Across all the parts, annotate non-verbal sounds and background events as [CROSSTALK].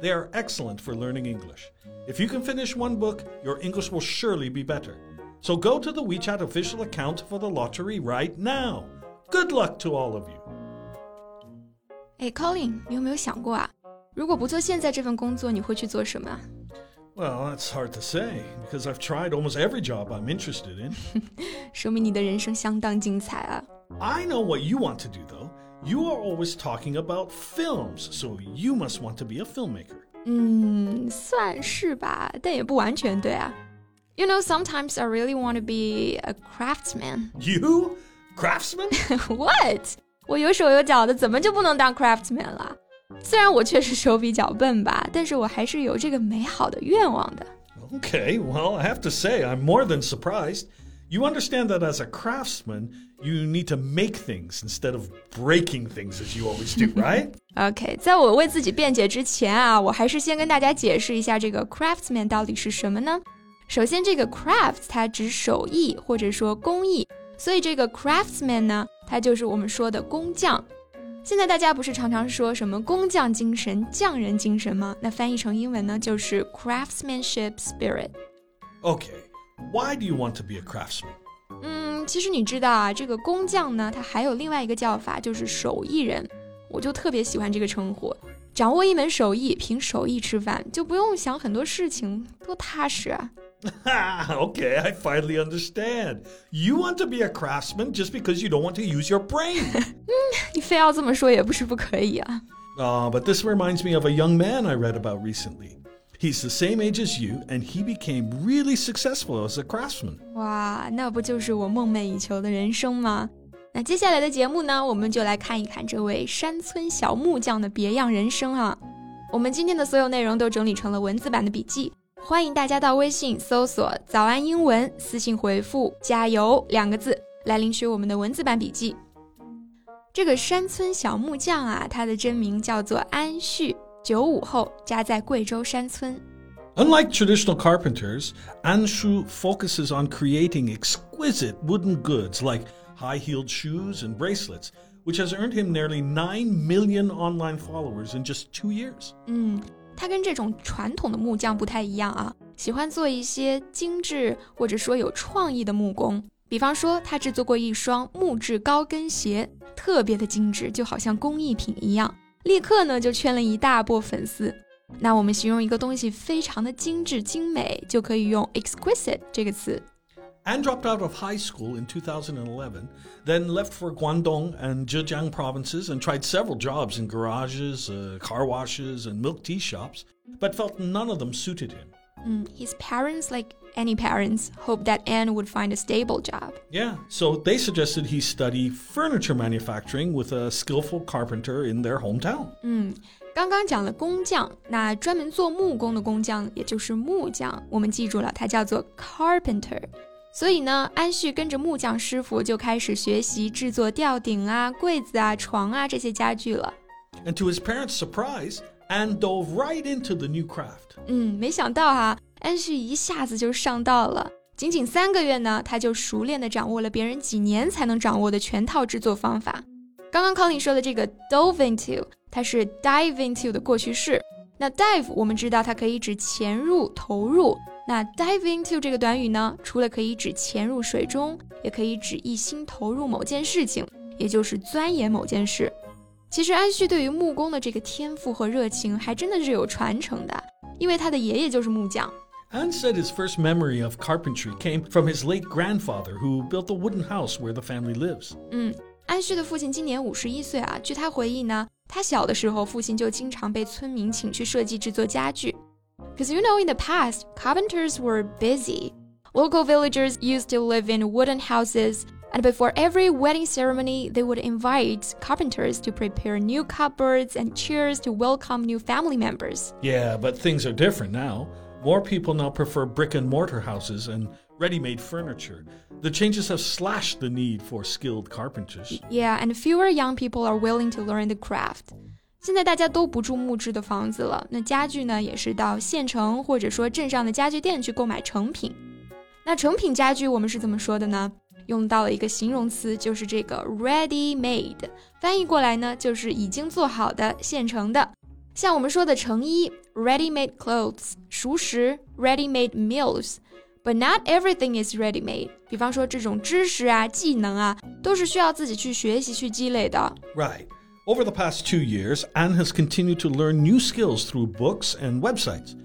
They are excellent for learning English. If you can finish one book, your English will surely be better. So go to the WeChat official account for the lottery right now. Good luck to all of you. 哎，Colin，你有没有想过啊？如果不做现在这份工作，你会去做什么？Well, that's hard to say because I've tried almost every job I'm interested in. [LAUGHS] 说明你的人生相当精彩啊。I know what you want to do though. You are always talking about films, so you must want to be a filmmaker. 嗯，算是吧，但也不完全对啊。You know, sometimes I really want to be a craftsman. You? Craftsman? [LAUGHS] What? 我有手有脚的，怎么就不能当 craftsman 了？虽然我确实手比较笨吧，但是我还是有这个美好的愿望的。Okay, well, I have to say, I'm more than surprised. You understand that as a craftsman, you need to make things instead of breaking things as you always do, [LAUGHS] right? OK，在我为自己辩解之前啊，我还是先跟大家解释一下这个 craftsman 到底是什么呢？首先，这个 craft 它指手艺或者说工艺，所以这个 craftsman 呢，它就是我们说的工匠。现在大家不是常常说什么工匠精神、匠人精神吗？那翻译成英文呢，就是 craftsmanship spirit。Okay, why do you want to be a craftsman? 嗯，其实你知道啊，这个工匠呢，它还有另外一个叫法，就是手艺人。我就特别喜欢这个称呼。掌握一门手艺，凭手艺吃饭，就不用想很多事情，多踏实啊！okay, [LAUGHS] I finally understand. You want to be a craftsman just because you don't want to use your brain. [LAUGHS] 你非要这么说也不是不可以啊。Ah, uh, but this reminds me of a young man I read about recently. He's the same age as you, and he became really successful as a craftsman. 哇，那不就是我梦寐以求的人生吗？那接下来的节目呢，我们就来看一看这位山村小木匠的别样人生啊。我们今天的所有内容都整理成了文字版的笔记。欢迎大家到微信搜索“早安英文”，私信回复“加油”两个字来领取我们的文字版笔记。这个山村小木匠啊，他的真名叫做安旭，九五后，家在贵州山村。Unlike traditional carpenters, Anshu focuses on creating exquisite wooden goods like high-heeled shoes and bracelets, which has earned him nearly nine million online followers in just two years. 嗯。他跟这种传统的木匠不太一样啊，喜欢做一些精致或者说有创意的木工。比方说，他制作过一双木质高跟鞋，特别的精致，就好像工艺品一样，立刻呢就圈了一大波粉丝。那我们形容一个东西非常的精致精美，就可以用 exquisite 这个词。An dropped out of high school in 2011, then left for Guangdong and Zhejiang provinces and tried several jobs in garages, uh, car washes, and milk tea shops, but felt none of them suited him. Mm, his parents, like any parents, hoped that An would find a stable job. Yeah, so they suggested he study furniture manufacturing with a skillful carpenter in their hometown. Mm, 嗯，刚刚讲了工匠，那专门做木工的工匠，也就是木匠，我们记住了，它叫做 carpenter。所以呢，安旭跟着木匠师傅就开始学习制作吊顶啊、柜子啊、床啊这些家具了。And to his parents' surprise, And dove right into the new craft. 嗯，没想到哈，安旭一下子就上道了。仅仅三个月呢，他就熟练的掌握了别人几年才能掌握的全套制作方法。刚刚 Colin 说的这个 dove into，它是 dive into 的过去式。那 dive 我们知道它可以指潜入、投入。那 dive into 这个短语呢，除了可以指潜入水中，也可以指一心投入某件事情，也就是钻研某件事。其实安旭对于木工的这个天赋和热情，还真的是有传承的，因为他的爷爷就是木匠。Anne said his first memory of carpentry came from his late grandfather, who built the wooden house where the family lives. 嗯，安旭的父亲今年五十一岁啊。据他回忆呢，他小的时候，父亲就经常被村民请去设计制作家具。because you know, in the past, carpenters were busy. Local villagers used to live in wooden houses, and before every wedding ceremony, they would invite carpenters to prepare new cupboards and chairs to welcome new family members. Yeah, but things are different now. More people now prefer brick and mortar houses and ready made furniture. The changes have slashed the need for skilled carpenters. Yeah, and fewer young people are willing to learn the craft. 现在大家都不住木质的房子了，那家具呢，也是到县城或者说镇上的家具店去购买成品。那成品家具我们是怎么说的呢？ 用到了一个形容词，就是这个 ready made，翻译过来呢就是已经做好的、现成的。像我们说的成衣 ready made clothes，熟食 ready made meals。But not everything is ready made。比方说这种知识啊、技能啊，都是需要自己去学习、去积累的。Right. Over the past two years, An has continued to learn new skills through books and websites.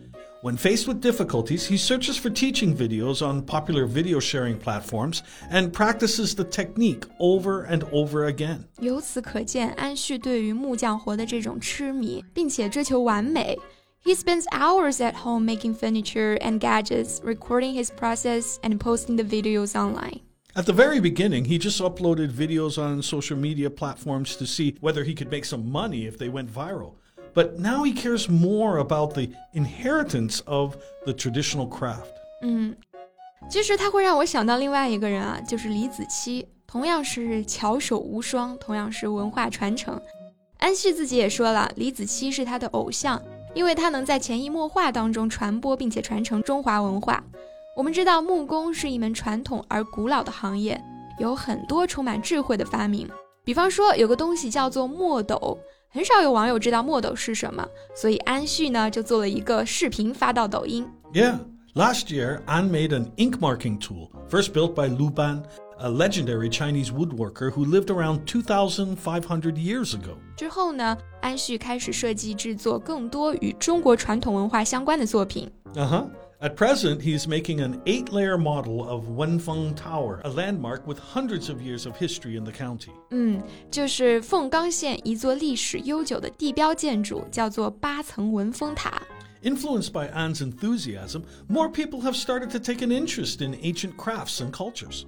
When faced with difficulties, he searches for teaching videos on popular video sharing platforms and practices the technique over and over again. 由此可见，安旭对于木匠活的这种痴迷，并且追求完美。He spends hours at home making furniture and gadgets, recording his process and posting the videos online. At the very beginning, he just uploaded videos on social media platforms to see whether he could make some money if they went viral. But now he cares more about the inheritance of the traditional craft. 嗯，其实他会让我想到另外一个人啊，就是李子柒，同样是巧手无双，同样是文化传承。安旭自己也说了，李子柒是他的偶像，因为他能在潜移默化当中传播并且传承中华文化。我们知道木工是一门传统而古老的行业，有很多充满智慧的发明。比方说，有个东西叫做墨斗，很少有网友知道墨斗是什么，所以安旭呢就做了一个视频发到抖音。Yeah, last year An made an ink marking tool, first built by Lu Ban, a legendary Chinese woodworker who lived around 2,500 years ago. 之后呢，安旭开始设计制作更多与中国传统文化相关的作品。Uh huh. At present, he's making an eight layer model of Wenfeng Tower, a landmark with hundreds of years of history in the county. 嗯，就是凤冈县一座历史悠久的地标建筑，叫做八层文峰塔。Influenced by An's enthusiasm, more people have started to take an interest in ancient crafts and cultures.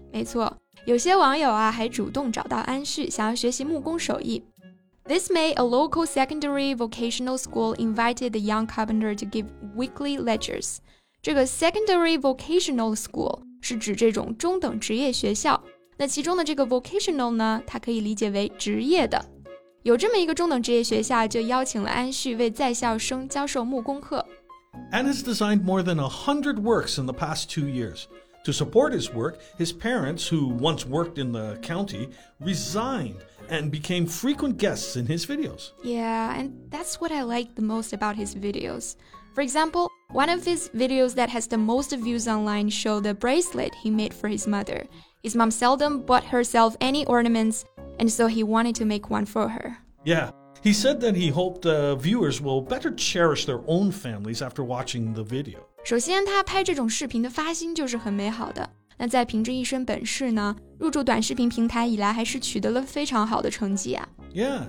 this May, a local secondary vocational school invited the young carpenter to give weekly lectures. 这个 secondary vocational school 是指这种中等职业学校。那其中的这个 vocational 呢，它可以理解为职业的。有这么一个中等职业学校，就邀请了安旭为在校生教授木工课。Anne has designed more than a hundred works in the past two years. To support his work, his parents, who once worked in the county, resigned and became frequent guests in his videos. Yeah, and that's what I like the most about his videos. For example, one of his videos that has the most views online show the bracelet he made for his mother. His mom seldom bought herself any ornaments, and so he wanted to make one for her. Yeah, he said that he hoped uh, viewers will better cherish their own families after watching the video. 首先，他拍这种视频的发心就是很美好的。那在凭着一身本事呢，入驻短视频平台以来，还是取得了非常好的成绩啊。Yeah,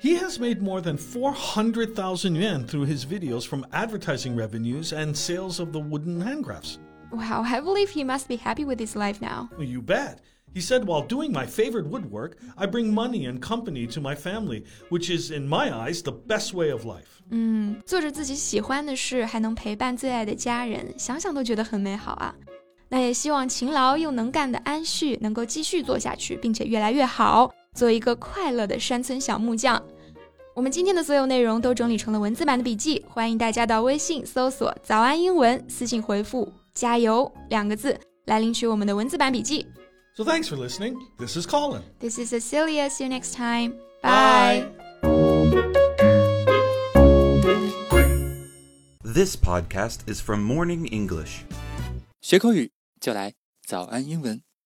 he has made more than 400,000 yuan through his videos from advertising revenues and sales of the wooden handcrafts. Wow, I believe he must be happy with his life now. You bet. He said, while doing my favorite woodwork, I bring money and company to my family, which is, in my eyes, the best way of life. 嗯，做着自己喜欢的事，还能陪伴最爱的家人，想想都觉得很美好啊。那也希望勤劳又能干的安旭能够继续做下去，并且越来越好。 做一个快乐的山村小木匠。我们今天的所有内容都整理成了文字版的笔记，欢迎大家到微信搜索“早安英文”，私信回复“加油”两个字来领取我们的文字版笔记。So thanks for listening. This is Colin. This is Cecilia. See you next time. Bye. This podcast is from Morning English. 学口语就来早安英文。